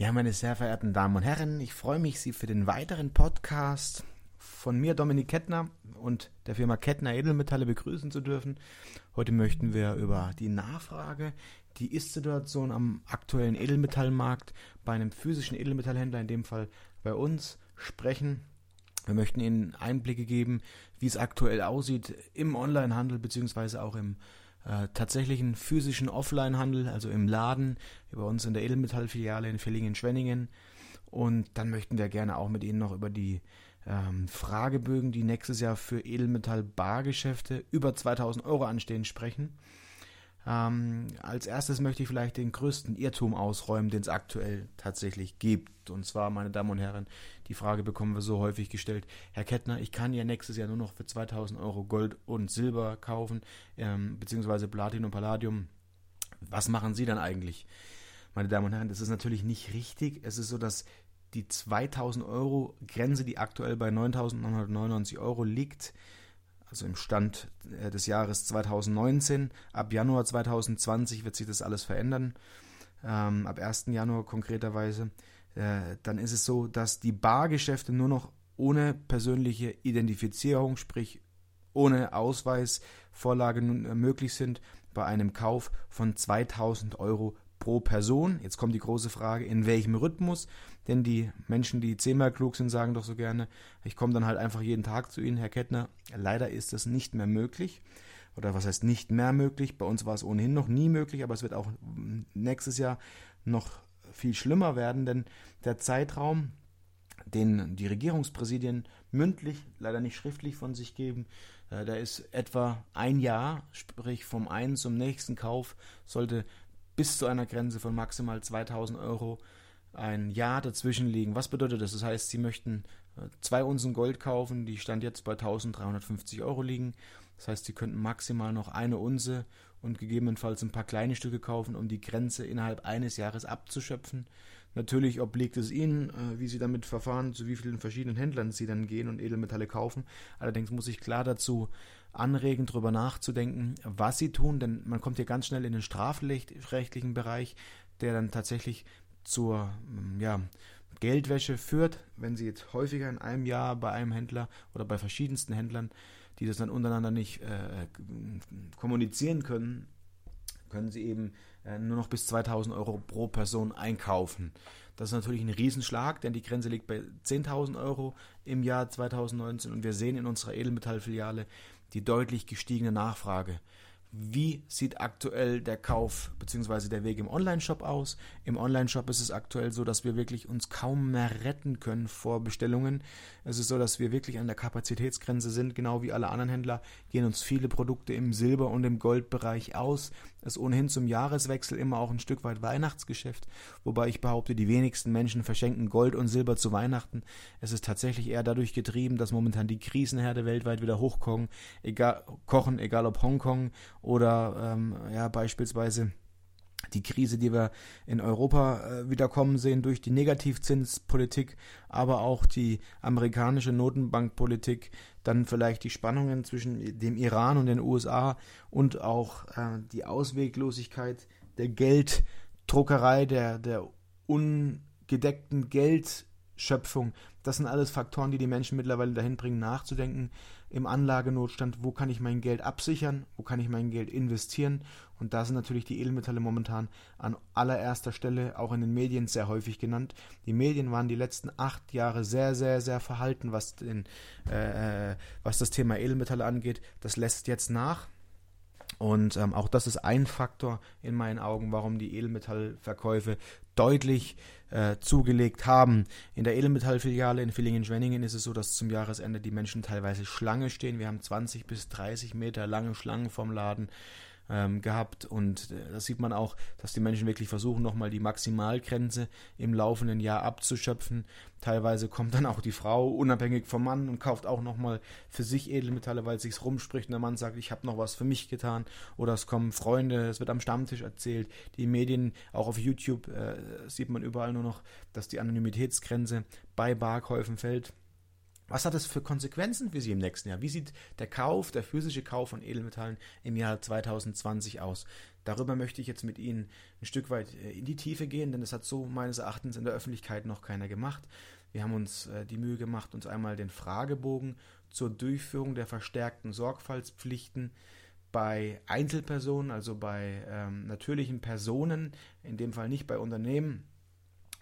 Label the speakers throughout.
Speaker 1: Ja, meine sehr verehrten Damen und Herren, ich freue mich, Sie für den weiteren Podcast von mir, Dominik Kettner und der Firma Kettner Edelmetalle begrüßen zu dürfen. Heute möchten wir über die Nachfrage, die Ist-Situation am aktuellen Edelmetallmarkt bei einem physischen Edelmetallhändler, in dem Fall bei uns, sprechen. Wir möchten Ihnen Einblicke geben, wie es aktuell aussieht im Onlinehandel beziehungsweise auch im äh, tatsächlichen physischen Offline-Handel, also im Laden, bei uns in der Edelmetallfiliale in Villingen-Schwenningen. Und dann möchten wir gerne auch mit Ihnen noch über die ähm, Fragebögen, die nächstes Jahr für Edelmetall-Bargeschäfte über 2000 Euro anstehen, sprechen. Ähm, als erstes möchte ich vielleicht den größten Irrtum ausräumen, den es aktuell tatsächlich gibt. Und zwar, meine Damen und Herren, die Frage bekommen wir so häufig gestellt. Herr Kettner, ich kann ja nächstes Jahr nur noch für 2000 Euro Gold und Silber kaufen, ähm, beziehungsweise Platin und Palladium. Was machen Sie dann eigentlich? Meine Damen und Herren, das ist natürlich nicht richtig. Es ist so, dass die 2000 Euro Grenze, die aktuell bei 9999 Euro liegt, also im Stand äh, des Jahres 2019. Ab Januar 2020 wird sich das alles verändern. Ähm, ab 1. Januar konkreterweise. Äh, dann ist es so, dass die Bargeschäfte nur noch ohne persönliche Identifizierung, sprich ohne Ausweisvorlage äh, möglich sind bei einem Kauf von 2000 Euro pro Person. Jetzt kommt die große Frage, in welchem Rhythmus? Denn die Menschen, die zehnmal klug sind, sagen doch so gerne, ich komme dann halt einfach jeden Tag zu Ihnen, Herr Kettner. Leider ist das nicht mehr möglich. Oder was heißt nicht mehr möglich? Bei uns war es ohnehin noch nie möglich, aber es wird auch nächstes Jahr noch viel schlimmer werden, denn der Zeitraum, den die Regierungspräsidien mündlich, leider nicht schriftlich von sich geben, äh, da ist etwa ein Jahr, sprich vom einen zum nächsten Kauf sollte bis zu einer Grenze von maximal 2000 Euro ein Jahr dazwischen liegen. Was bedeutet das? Das heißt, Sie möchten äh, zwei Unzen Gold kaufen, die stand jetzt bei 1350 Euro liegen. Das heißt, Sie könnten maximal noch eine Unze und gegebenenfalls ein paar kleine Stücke kaufen, um die Grenze innerhalb eines Jahres abzuschöpfen. Natürlich obliegt es Ihnen, äh, wie Sie damit verfahren, zu wie vielen verschiedenen Händlern Sie dann gehen und Edelmetalle kaufen. Allerdings muss ich klar dazu anregen, darüber nachzudenken, was sie tun, denn man kommt hier ganz schnell in den strafrechtlichen Bereich, der dann tatsächlich zur mm, ja, Geldwäsche führt, wenn sie jetzt häufiger in einem Jahr bei einem Händler oder bei verschiedensten Händlern, die das dann untereinander nicht äh, kommunizieren können, können sie eben äh, nur noch bis 2000 Euro pro Person einkaufen. Das ist natürlich ein Riesenschlag, denn die Grenze liegt bei 10.000 Euro im Jahr 2019 und wir sehen in unserer Edelmetallfiliale, die deutlich gestiegene Nachfrage. Wie sieht aktuell der Kauf bzw. der Weg im Onlineshop aus? Im Onlineshop ist es aktuell so, dass wir wirklich uns kaum mehr retten können vor Bestellungen. Es ist so, dass wir wirklich an der Kapazitätsgrenze sind, genau wie alle anderen Händler gehen uns viele Produkte im Silber- und im Goldbereich aus. Ist ohnehin zum Jahreswechsel immer auch ein Stück weit Weihnachtsgeschäft, wobei ich behaupte, die wenigsten Menschen verschenken Gold und Silber zu Weihnachten. Es ist tatsächlich eher dadurch getrieben, dass momentan die Krisenherde weltweit wieder hochkochen, egal, kochen, egal ob Hongkong oder ähm, ja, beispielsweise die Krise, die wir in Europa äh, wiederkommen sehen durch die Negativzinspolitik, aber auch die amerikanische Notenbankpolitik, dann vielleicht die Spannungen zwischen dem Iran und den USA und auch äh, die Ausweglosigkeit der Gelddruckerei, der, der ungedeckten Geldschöpfung. Das sind alles Faktoren, die die Menschen mittlerweile dahin bringen, nachzudenken, im Anlagenotstand, wo kann ich mein Geld absichern, wo kann ich mein Geld investieren. Und da sind natürlich die Edelmetalle momentan an allererster Stelle, auch in den Medien sehr häufig genannt. Die Medien waren die letzten acht Jahre sehr, sehr, sehr verhalten, was, den, äh, was das Thema Edelmetalle angeht. Das lässt jetzt nach. Und ähm, auch das ist ein Faktor in meinen Augen, warum die Edelmetallverkäufe deutlich äh, zugelegt haben. In der Edelmetallfiliale in Villingen-Schwenningen ist es so, dass zum Jahresende die Menschen teilweise Schlange stehen. Wir haben 20 bis 30 Meter lange Schlangen vom Laden ähm, gehabt. Und äh, das sieht man auch, dass die Menschen wirklich versuchen, nochmal die Maximalgrenze im laufenden Jahr abzuschöpfen. Teilweise kommt dann auch die Frau unabhängig vom Mann und kauft auch nochmal für sich Edelmetalle, weil es sich rumspricht und der Mann sagt, ich habe noch was für mich getan. Oder es kommen Freunde, es wird am Stammtisch erzählt. Die Medien, auch auf YouTube äh, sieht man überall nur noch, dass die Anonymitätsgrenze bei Barkäufen fällt. Was hat das für Konsequenzen für Sie im nächsten Jahr? Wie sieht der Kauf, der physische Kauf von Edelmetallen im Jahr 2020 aus? Darüber möchte ich jetzt mit Ihnen ein Stück weit äh, in die Tiefe gehen, denn das hat so meines Erachtens in der Öffentlichkeit noch keiner gemacht. Wir haben uns äh, die Mühe gemacht, uns einmal den Fragebogen zur Durchführung der verstärkten Sorgfaltspflichten bei Einzelpersonen, also bei ähm, natürlichen Personen, in dem Fall nicht bei Unternehmen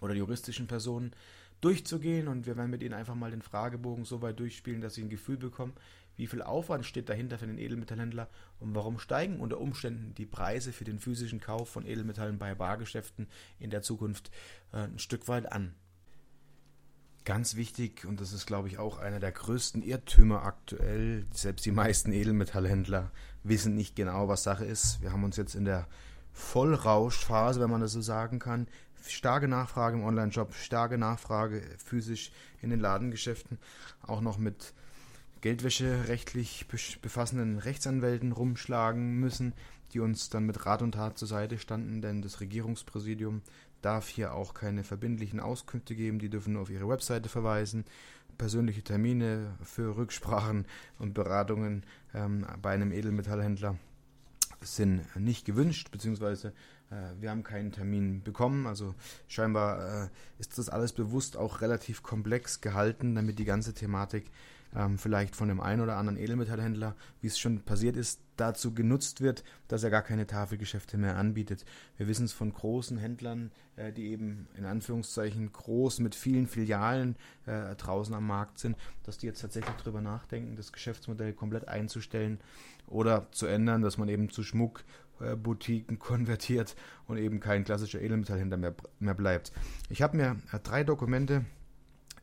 Speaker 1: oder juristischen Personen, durchzugehen und wir werden mit Ihnen einfach mal den Fragebogen so weit durchspielen, dass Sie ein Gefühl bekommen, wie viel Aufwand steht dahinter für den Edelmetallhändler und warum steigen unter Umständen die Preise für den physischen Kauf von Edelmetallen bei Bargeschäften in der Zukunft äh, ein Stück weit an. Ganz wichtig, und das ist, glaube ich, auch einer der größten Irrtümer aktuell, selbst die meisten Edelmetallhändler wissen nicht genau, was Sache ist. Wir haben uns jetzt in der Vollrauschphase, wenn man das so sagen kann, starke Nachfrage im Online-Shop, starke Nachfrage physisch in den Ladengeschäften, auch noch mit Geldwäsche rechtlich befassenden Rechtsanwälten rumschlagen müssen, die uns dann mit Rat und Tat zur Seite standen, denn das Regierungspräsidium darf hier auch keine verbindlichen Auskünfte geben, die dürfen nur auf ihre Webseite verweisen. Persönliche Termine für Rücksprachen und Beratungen ähm, bei einem Edelmetallhändler sind nicht gewünscht, beziehungsweise wir haben keinen Termin bekommen. Also scheinbar äh, ist das alles bewusst auch relativ komplex gehalten, damit die ganze Thematik ähm, vielleicht von dem einen oder anderen Edelmetallhändler, wie es schon passiert ist, dazu genutzt wird, dass er gar keine Tafelgeschäfte mehr anbietet. Wir wissen es von großen Händlern, äh, die eben in Anführungszeichen groß mit vielen Filialen äh, draußen am Markt sind, dass die jetzt tatsächlich darüber nachdenken, das Geschäftsmodell komplett einzustellen oder zu ändern, dass man eben zu Schmuckboutiquen äh, konvertiert und eben kein klassischer Edelmetallhändler mehr, mehr bleibt. Ich habe mir äh, drei Dokumente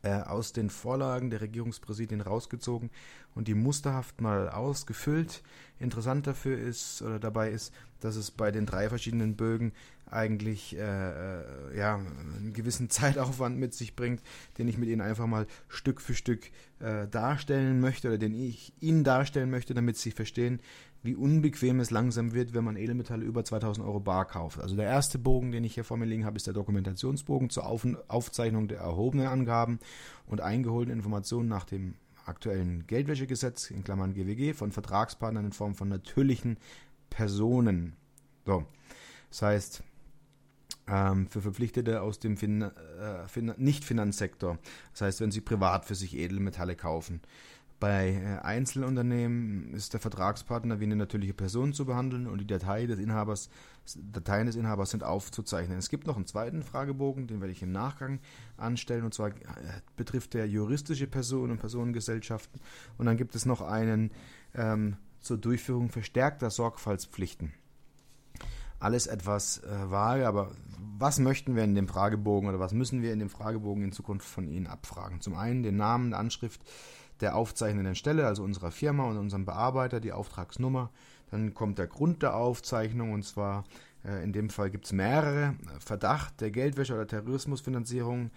Speaker 1: aus den Vorlagen der Regierungspräsidien rausgezogen und die musterhaft mal ausgefüllt. Interessant dafür ist oder dabei ist, dass es bei den drei verschiedenen Bögen eigentlich äh, äh, ja, einen gewissen Zeitaufwand mit sich bringt, den ich mit Ihnen einfach mal Stück für Stück äh, darstellen möchte oder den ich Ihnen darstellen möchte, damit Sie verstehen, wie unbequem es langsam wird, wenn man Edelmetalle über 2000 Euro bar kauft. Also der erste Bogen, den ich hier vor mir liegen habe, ist der Dokumentationsbogen zur Auf Aufzeichnung der erhobenen Angaben und eingeholten Informationen nach dem aktuellen Geldwäschegesetz, in Klammern GWG, von Vertragspartnern in Form von natürlichen Personen. So, das heißt, ähm, für Verpflichtete aus dem fin äh, fin Nicht-Finanzsektor. Das heißt, wenn sie privat für sich Edelmetalle kaufen. Bei äh, Einzelunternehmen ist der Vertragspartner wie eine natürliche Person zu behandeln und die Datei des Inhabers, Dateien des Inhabers sind aufzuzeichnen. Es gibt noch einen zweiten Fragebogen, den werde ich im Nachgang anstellen, und zwar äh, betrifft der juristische Personen und Personengesellschaften. Und dann gibt es noch einen ähm, zur Durchführung verstärkter Sorgfaltspflichten. Alles etwas äh, vage, aber was möchten wir in dem Fragebogen oder was müssen wir in dem Fragebogen in Zukunft von Ihnen abfragen? Zum einen den Namen, Anschrift, der aufzeichnenden Stelle, also unserer Firma und unserem Bearbeiter, die Auftragsnummer. Dann kommt der Grund der Aufzeichnung und zwar äh, in dem Fall gibt es mehrere. Verdacht der Geldwäsche oder Terrorismusfinanzierung.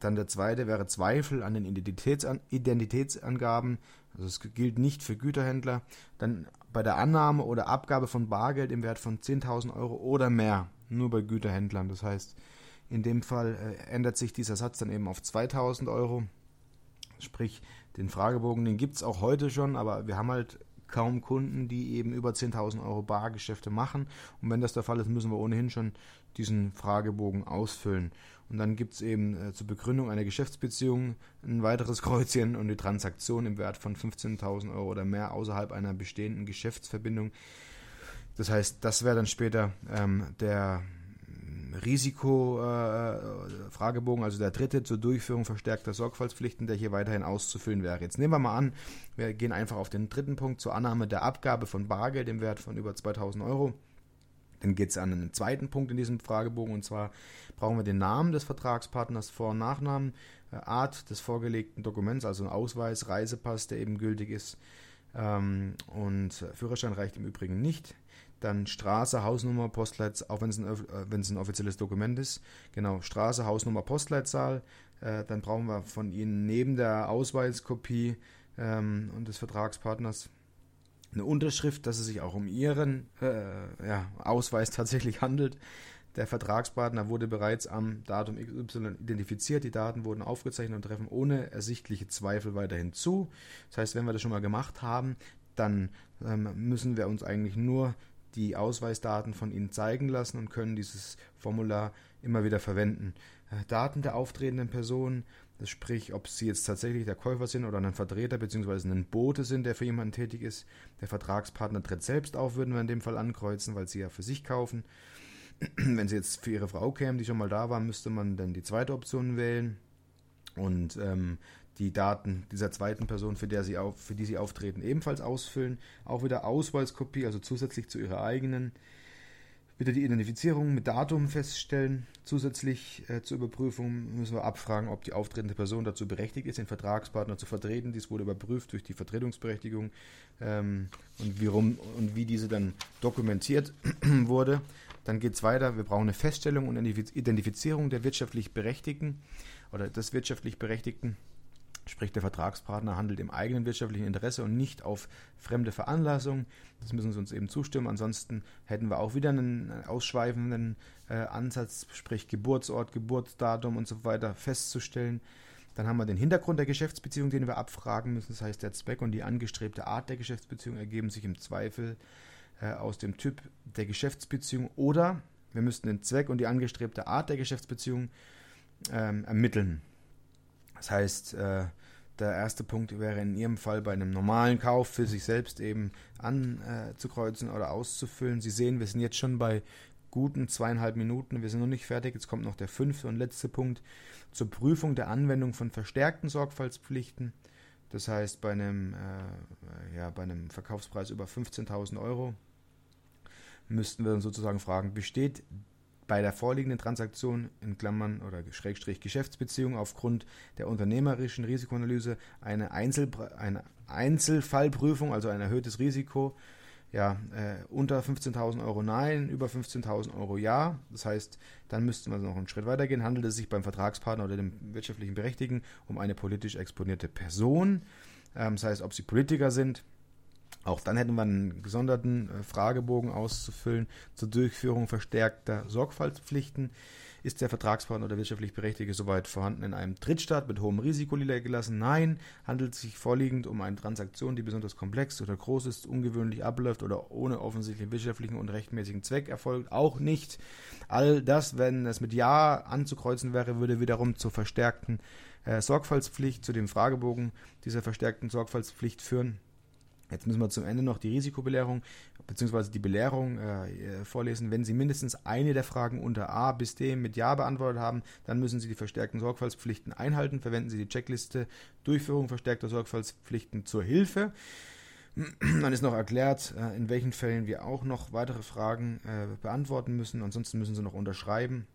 Speaker 1: Dann der zweite wäre Zweifel an den Identitätsan Identitätsangaben. Also es gilt nicht für Güterhändler. Dann bei der Annahme oder Abgabe von Bargeld im Wert von 10.000 Euro oder mehr. Nur bei Güterhändlern. Das heißt, in dem Fall äh, ändert sich dieser Satz dann eben auf 2.000 Euro. Sprich, den Fragebogen, den gibt es auch heute schon, aber wir haben halt kaum Kunden, die eben über 10.000 Euro Bargeschäfte machen. Und wenn das der Fall ist, müssen wir ohnehin schon diesen Fragebogen ausfüllen. Und dann gibt es eben äh, zur Begründung einer Geschäftsbeziehung ein weiteres Kreuzchen und die Transaktion im Wert von 15.000 Euro oder mehr außerhalb einer bestehenden Geschäftsverbindung. Das heißt, das wäre dann später ähm, der Risiko-Fragebogen, äh, also der dritte zur Durchführung verstärkter Sorgfaltspflichten, der hier weiterhin auszufüllen wäre. Jetzt nehmen wir mal an, wir gehen einfach auf den dritten Punkt zur Annahme der Abgabe von Bargeld im Wert von über 2000 Euro. Dann geht es an einen zweiten Punkt in diesem Fragebogen und zwar brauchen wir den Namen des Vertragspartners, Vor- und Nachnamen, äh, Art des vorgelegten Dokuments, also ein Ausweis, Reisepass, der eben gültig ist. Ähm, und Führerschein reicht im Übrigen nicht dann Straße, Hausnummer, Postleitzahl, auch wenn es ein, äh, ein offizielles Dokument ist. Genau, Straße, Hausnummer, Postleitzahl. Äh, dann brauchen wir von Ihnen neben der Ausweiskopie ähm, und des Vertragspartners eine Unterschrift, dass es sich auch um Ihren äh, ja, Ausweis tatsächlich handelt. Der Vertragspartner wurde bereits am Datum XY identifiziert, die Daten wurden aufgezeichnet und treffen ohne ersichtliche Zweifel weiterhin zu. Das heißt, wenn wir das schon mal gemacht haben, dann ähm, müssen wir uns eigentlich nur die Ausweisdaten von Ihnen zeigen lassen und können dieses Formular immer wieder verwenden. Äh, Daten der auftretenden Person, das sprich, ob sie jetzt tatsächlich der Käufer sind oder ein Vertreter bzw. ein Bote sind, der für jemanden tätig ist. Der Vertragspartner tritt selbst auf, würden wir in dem Fall ankreuzen, weil sie ja für sich kaufen. Wenn sie jetzt für ihre Frau kämen, die schon mal da war, müsste man dann die zweite Option wählen. Und ähm, die Daten dieser zweiten Person, für, der sie auf, für die sie auftreten, ebenfalls ausfüllen. Auch wieder Ausweiskopie, also zusätzlich zu ihrer eigenen. Wieder die Identifizierung mit Datum feststellen. Zusätzlich äh, zur Überprüfung müssen wir abfragen, ob die auftretende Person dazu berechtigt ist, den Vertragspartner zu vertreten. Dies wurde überprüft durch die Vertretungsberechtigung ähm, und, wie rum, und wie diese dann dokumentiert wurde. Dann geht es weiter. Wir brauchen eine Feststellung und Identifizierung der wirtschaftlich Berechtigten oder des wirtschaftlich Berechtigten. Sprich, der Vertragspartner handelt im eigenen wirtschaftlichen Interesse und nicht auf fremde Veranlassung. Das müssen Sie uns eben zustimmen. Ansonsten hätten wir auch wieder einen ausschweifenden äh, Ansatz, sprich Geburtsort, Geburtsdatum und so weiter festzustellen. Dann haben wir den Hintergrund der Geschäftsbeziehung, den wir abfragen müssen. Das heißt, der Zweck und die angestrebte Art der Geschäftsbeziehung ergeben sich im Zweifel äh, aus dem Typ der Geschäftsbeziehung oder wir müssten den Zweck und die angestrebte Art der Geschäftsbeziehung ähm, ermitteln. Das heißt, äh, der erste Punkt wäre in Ihrem Fall bei einem normalen Kauf für sich selbst eben anzukreuzen oder auszufüllen. Sie sehen, wir sind jetzt schon bei guten zweieinhalb Minuten. Wir sind noch nicht fertig. Jetzt kommt noch der fünfte und letzte Punkt zur Prüfung der Anwendung von verstärkten Sorgfaltspflichten. Das heißt, bei einem, äh, ja, bei einem Verkaufspreis über 15.000 Euro müssten wir dann sozusagen fragen, besteht bei der vorliegenden Transaktion in Klammern oder Schrägstrich Geschäftsbeziehung aufgrund der unternehmerischen Risikoanalyse eine, Einzel, eine Einzelfallprüfung, also ein erhöhtes Risiko, ja, äh, unter 15.000 Euro nein, über 15.000 Euro ja. Das heißt, dann müssten wir noch einen Schritt weitergehen. Handelt es sich beim Vertragspartner oder dem wirtschaftlichen Berechtigten um eine politisch exponierte Person? Ähm, das heißt, ob sie Politiker sind, auch dann hätten wir einen gesonderten äh, Fragebogen auszufüllen zur Durchführung verstärkter Sorgfaltspflichten. Ist der Vertragspartner oder wirtschaftlich Berechtigte soweit vorhanden in einem Drittstaat mit hohem Risiko niedergelassen? Nein. Handelt es sich vorliegend um eine Transaktion, die besonders komplex oder groß ist, ungewöhnlich abläuft oder ohne offensichtlichen wirtschaftlichen und rechtmäßigen Zweck erfolgt? Auch nicht. All das, wenn es mit Ja anzukreuzen wäre, würde wiederum zur verstärkten äh, Sorgfaltspflicht, zu dem Fragebogen dieser verstärkten Sorgfaltspflicht führen. Jetzt müssen wir zum Ende noch die Risikobelehrung bzw. die Belehrung äh, vorlesen. Wenn Sie mindestens eine der Fragen unter A bis D mit Ja beantwortet haben, dann müssen Sie die verstärkten Sorgfaltspflichten einhalten. Verwenden Sie die Checkliste Durchführung verstärkter Sorgfaltspflichten zur Hilfe. Dann ist noch erklärt, äh, in welchen Fällen wir auch noch weitere Fragen äh, beantworten müssen. Ansonsten müssen Sie noch unterschreiben.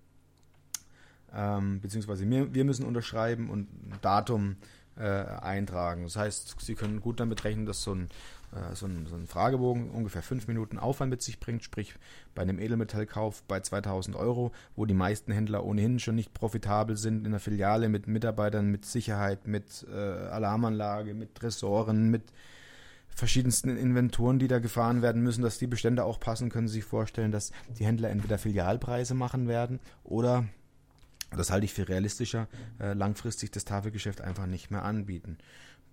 Speaker 1: Ähm, beziehungsweise wir, müssen unterschreiben und ein Datum äh, eintragen. Das heißt, Sie können gut damit rechnen, dass so ein, äh, so, ein, so ein Fragebogen ungefähr fünf Minuten Aufwand mit sich bringt, sprich bei einem Edelmetallkauf bei 2000 Euro, wo die meisten Händler ohnehin schon nicht profitabel sind, in der Filiale mit Mitarbeitern, mit Sicherheit, mit äh, Alarmanlage, mit Tresoren, mit verschiedensten Inventuren, die da gefahren werden müssen, dass die Bestände auch passen, können Sie sich vorstellen, dass die Händler entweder Filialpreise machen werden oder das halte ich für realistischer, äh, langfristig das Tafelgeschäft einfach nicht mehr anbieten.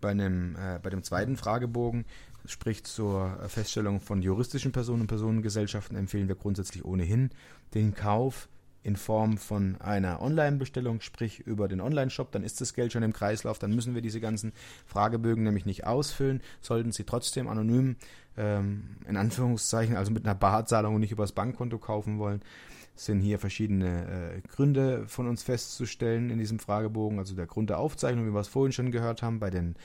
Speaker 1: Bei, einem, äh, bei dem zweiten Fragebogen, sprich zur Feststellung von juristischen Personen und Personengesellschaften, empfehlen wir grundsätzlich ohnehin den Kauf in Form von einer Online-Bestellung, sprich über den Online-Shop, dann ist das Geld schon im Kreislauf, dann müssen wir diese ganzen Fragebögen nämlich nicht ausfüllen, sollten sie trotzdem anonym, ähm, in Anführungszeichen, also mit einer Barzahlung und nicht übers Bankkonto kaufen wollen, sind hier verschiedene äh, Gründe von uns festzustellen in diesem Fragebogen. Also der Grund der Aufzeichnung, wie wir es vorhin schon gehört haben, bei den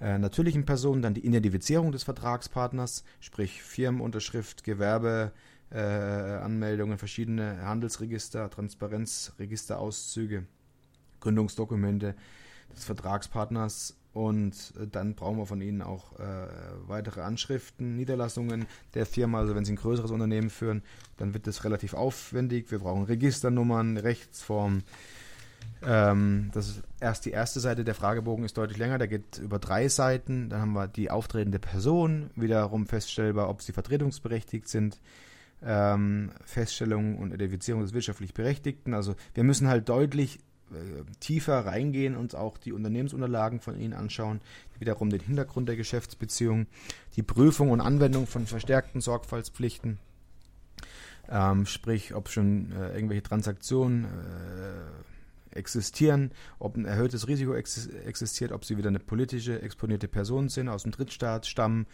Speaker 1: äh, natürlichen Personen, dann die Identifizierung des Vertragspartners, sprich Firmenunterschrift, Gewerbeanmeldungen, äh, verschiedene Handelsregister, Transparenzregisterauszüge, Gründungsdokumente des Vertragspartners und äh, dann brauchen wir von Ihnen auch äh, weitere Anschriften, Niederlassungen der Firma. Also wenn Sie ein größeres Unternehmen führen, dann wird das relativ aufwendig. Wir brauchen Registernummern, Rechtsformen. Ähm, das ist erst die erste Seite. Der Fragebogen ist deutlich länger. Der geht über drei Seiten. Dann haben wir die auftretende Person, wiederum feststellbar, ob sie vertretungsberechtigt sind. ähm, Feststellung und Identifizierung des wirtschaftlich Berechtigten. Also wir müssen halt deutlich äh, tiefer reingehen, uns auch die Unternehmensunterlagen von ihnen anschauen, wiederum den Hintergrund der Geschäftsbeziehung, die Prüfung und Anwendung von verstärkten Sorgfaltspflichten, ähm, sprich, ob schon äh, irgendwelche Transaktionen äh, existieren, ob ein erhöhtes Risiko ex existiert, ob sie wieder eine politische exponierte Person sind, aus dem Drittstaat stammen,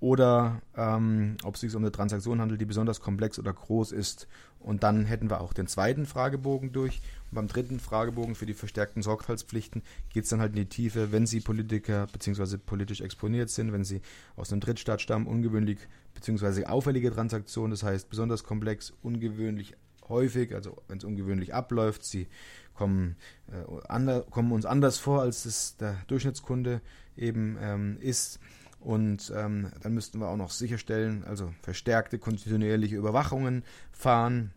Speaker 1: oder ähm, ob es sich um eine Transaktion handelt, die besonders komplex oder groß ist. Und dann hätten wir auch den zweiten Fragebogen durch. Und beim dritten Fragebogen für die verstärkten Sorgfaltspflichten geht es dann halt in die Tiefe, wenn Sie Politiker bzw. politisch exponiert sind, wenn Sie aus einem Drittstaat stammen, ungewöhnlich bzw. auffällige Transaktionen, das heißt besonders komplex, ungewöhnlich häufig, also wenn es ungewöhnlich abläuft, Sie kommen, äh, ander, kommen uns anders vor, als es der Durchschnittskunde eben ähm, ist und ähm, dann müssten wir auch noch sicherstellen, also verstärkte kontinuierliche Überwachungen fahren.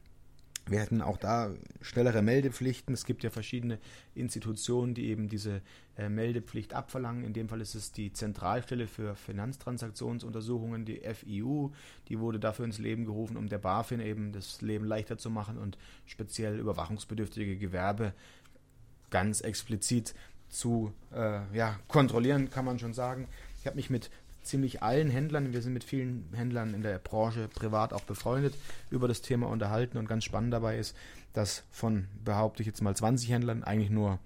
Speaker 1: Wir hätten auch da schnellere Meldepflichten. Es gibt ja verschiedene Institutionen, die eben diese äh, Meldepflicht abverlangen. In dem Fall ist es die Zentralstelle für Finanztransaktionsuntersuchungen, die FIU. Die wurde dafür ins Leben gerufen, um der BaFin eben das Leben leichter zu machen und speziell überwachungsbedürftige Gewerbe ganz explizit zu äh, ja, kontrollieren, kann man schon sagen. Ich habe mich mit ziemlich allen Händlern, wir sind mit vielen Händlern in der Branche privat auch befreundet, über das Thema unterhalten und ganz spannend dabei ist, dass von, behaupte ich jetzt mal, 20 Händlern eigentlich nur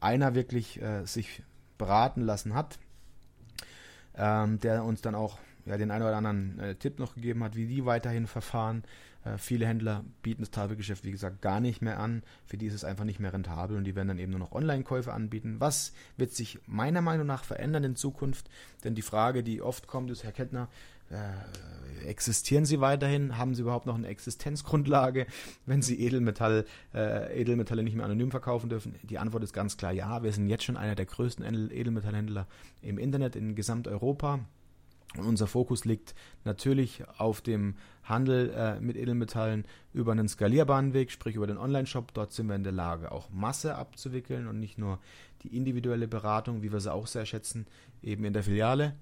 Speaker 1: einer wirklich äh, sich beraten lassen hat, ähm, der uns dann auch ja, den einen oder anderen äh, Tipp noch gegeben hat, wie die weiterhin verfahren. Äh, viele Händler bieten das Tafelgeschäft, wie gesagt, gar nicht mehr an. Für die ist es einfach nicht mehr rentabel und die werden dann eben nur noch Online-Käufe anbieten. Was wird sich meiner Meinung nach verändern in Zukunft? Denn die Frage, die oft kommt, ist, Herr Kettner, äh, existieren sie weiterhin? Haben sie überhaupt noch eine Existenzgrundlage, wenn sie Edelmetall, äh, Edelmetalle nicht mehr anonym verkaufen dürfen? Die Antwort ist ganz klar ja. Wir sind jetzt schon einer der größten Edelmetallhändler im Internet in Gesamteuropa. Und unser Fokus liegt natürlich auf dem Handel äh, mit Edelmetallen über einen skalierbaren Weg, sprich über den Online-Shop. Dort sind wir in der Lage, auch Masse abzuwickeln und nicht nur die individuelle Beratung, wie wir sie auch sehr schätzen, eben in der Filiale.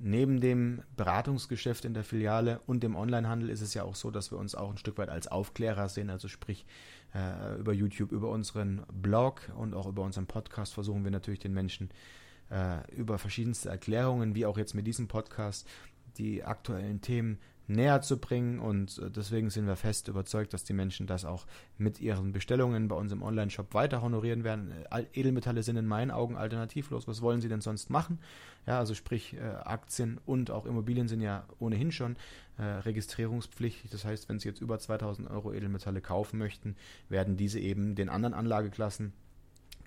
Speaker 1: Neben dem Beratungsgeschäft in der Filiale und dem Onlinehandel ist es ja auch so, dass wir uns auch ein Stück weit als Aufklärer sehen, also sprich äh, über YouTube, über unseren Blog und auch über unseren Podcast versuchen wir natürlich den Menschen äh, über verschiedenste Erklärungen, wie auch jetzt mit diesem Podcast, die aktuellen Themen näher zu bringen und äh, deswegen sind wir fest überzeugt, dass die Menschen das auch mit ihren Bestellungen bei uns im Online-Shop weiter honorieren werden. Äh, Edelmetalle sind in meinen Augen alternativlos. Was wollen sie denn sonst machen? Ja, also sprich äh, Aktien und auch Immobilien sind ja ohnehin schon äh, registrierungspflichtig. Das heißt, wenn Sie jetzt über 2000 Euro Edelmetalle kaufen möchten, werden diese eben den anderen Anlageklassen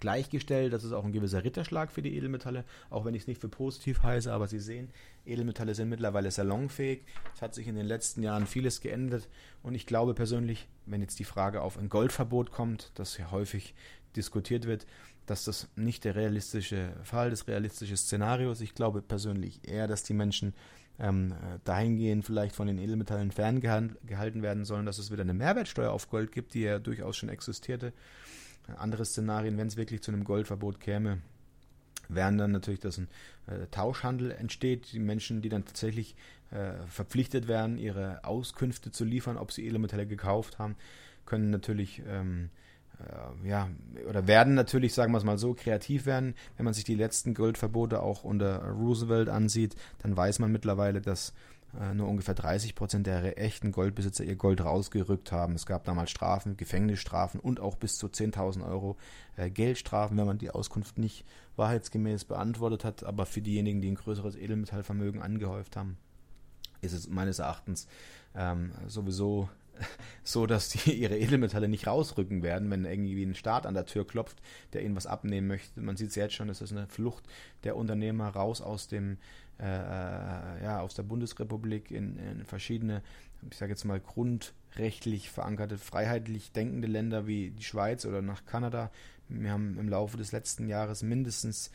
Speaker 1: gleichgestellt. Das ist auch ein gewisser Ritterschlag für die Edelmetalle, auch wenn ich es nicht für positiv heiße. Aber Sie sehen, Edelmetalle sind mittlerweile salonfähig. Es hat sich in den letzten Jahren vieles geändert. Und ich glaube persönlich, wenn jetzt die Frage auf ein Goldverbot kommt, das ja häufig diskutiert wird, dass das nicht der realistische Fall, das realistische Szenario ist. Ich glaube persönlich eher, dass die Menschen ähm, dahingehend vielleicht von den Edelmetallen ferngehalten werden sollen, dass es wieder eine Mehrwertsteuer auf Gold gibt, die ja durchaus schon existierte. Andere Szenarien, wenn es wirklich zu einem Goldverbot käme, wären dann natürlich, dass ein äh, Tauschhandel entsteht, die Menschen, die dann tatsächlich äh, verpflichtet werden, ihre Auskünfte zu liefern, ob sie Edelmetalle gekauft haben, können natürlich ähm, äh, ja, oder werden natürlich, sagen wir es mal so, kreativ werden. Wenn man sich die letzten Goldverbote auch unter Roosevelt ansieht, dann weiß man mittlerweile, dass nur ungefähr 30 Prozent der echten Goldbesitzer ihr Gold rausgerückt haben. Es gab damals Strafen, Gefängnisstrafen und auch bis zu 10.000 Euro äh, Geldstrafen, wenn man die Auskunft nicht wahrheitsgemäß beantwortet hat. Aber für diejenigen, die ein größeres Edelmetallvermögen angehäuft haben, ist es meines Erachtens ähm, sowieso so, dass die ihre Edelmetalle nicht rausrücken werden, wenn irgendwie ein Staat an der Tür klopft, der ihnen was abnehmen möchte. Man sieht es jetzt schon, es ist eine Flucht der Unternehmer raus aus dem äh, äh, ja, aus der Bundesrepublik in, in verschiedene, ich sage jetzt mal, grundrechtlich verankerte, freiheitlich denkende Länder wie die Schweiz oder nach Kanada. Wir haben im Laufe des letzten Jahres mindestens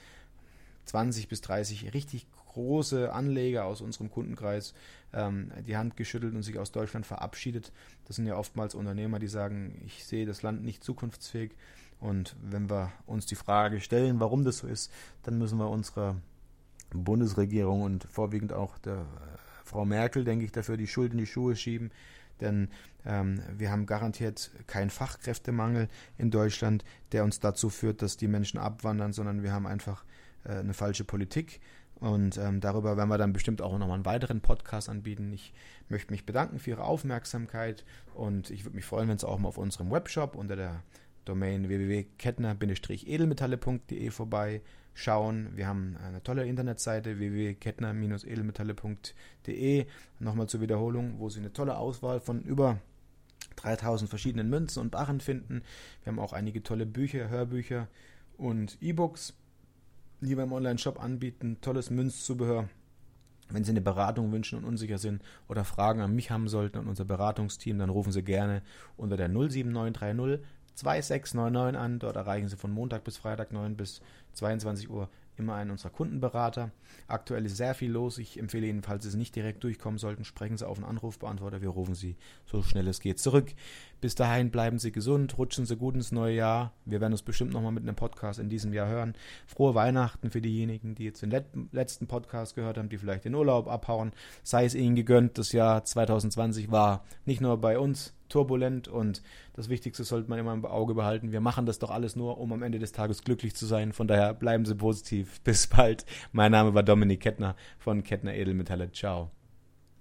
Speaker 1: 20 bis 30 richtig große Anleger aus unserem Kundenkreis ähm, die Hand geschüttelt und sich aus Deutschland verabschiedet. Das sind ja oftmals Unternehmer, die sagen, ich sehe das Land nicht zukunftsfähig. Und wenn wir uns die Frage stellen, warum das so ist, dann müssen wir unsere Bundesregierung und vorwiegend auch der Frau Merkel, denke ich, dafür die Schuld in die Schuhe schieben. Denn ähm, wir haben garantiert keinen Fachkräftemangel in Deutschland, der uns dazu führt, dass die Menschen abwandern, sondern wir haben einfach äh, eine falsche Politik. Und ähm, darüber werden wir dann bestimmt auch nochmal einen weiteren Podcast anbieten. Ich möchte mich bedanken für Ihre Aufmerksamkeit und ich würde mich freuen, wenn Sie auch mal auf unserem Webshop unter der Domain www.kettner-edelmetalle.de vorbeischauen. Wir haben eine tolle Internetseite www.kettner-edelmetalle.de. Nochmal zur Wiederholung, wo Sie eine tolle Auswahl von über 3000 verschiedenen Münzen und Barren finden. Wir haben auch einige tolle Bücher, Hörbücher und E-Books, die wir im Online-Shop anbieten. Tolles Münzzubehör. Wenn Sie eine Beratung wünschen und unsicher sind oder Fragen an mich haben sollten und unser Beratungsteam, dann rufen Sie gerne unter der 07930 2699 an. Dort erreichen Sie von Montag bis Freitag 9 bis 22 Uhr immer einen unserer Kundenberater. Aktuell ist sehr viel los. Ich empfehle Ihnen, falls Sie nicht direkt durchkommen sollten, sprechen Sie auf einen Anrufbeantworter. Wir rufen Sie so schnell es geht zurück. Bis dahin bleiben Sie gesund, rutschen Sie gut ins neue Jahr. Wir werden uns bestimmt nochmal mit einem Podcast in diesem Jahr hören. Frohe Weihnachten für diejenigen, die jetzt den letzten Podcast gehört haben, die vielleicht den Urlaub abhauen. Sei es Ihnen gegönnt. Das Jahr 2020 war nicht nur bei uns turbulent und das Wichtigste sollte man immer im Auge behalten. Wir machen das doch alles nur, um am Ende des Tages glücklich zu sein. Von daher bleiben Sie positiv. Bis bald. Mein Name war Dominik Kettner von Kettner Edelmetalle. Ciao.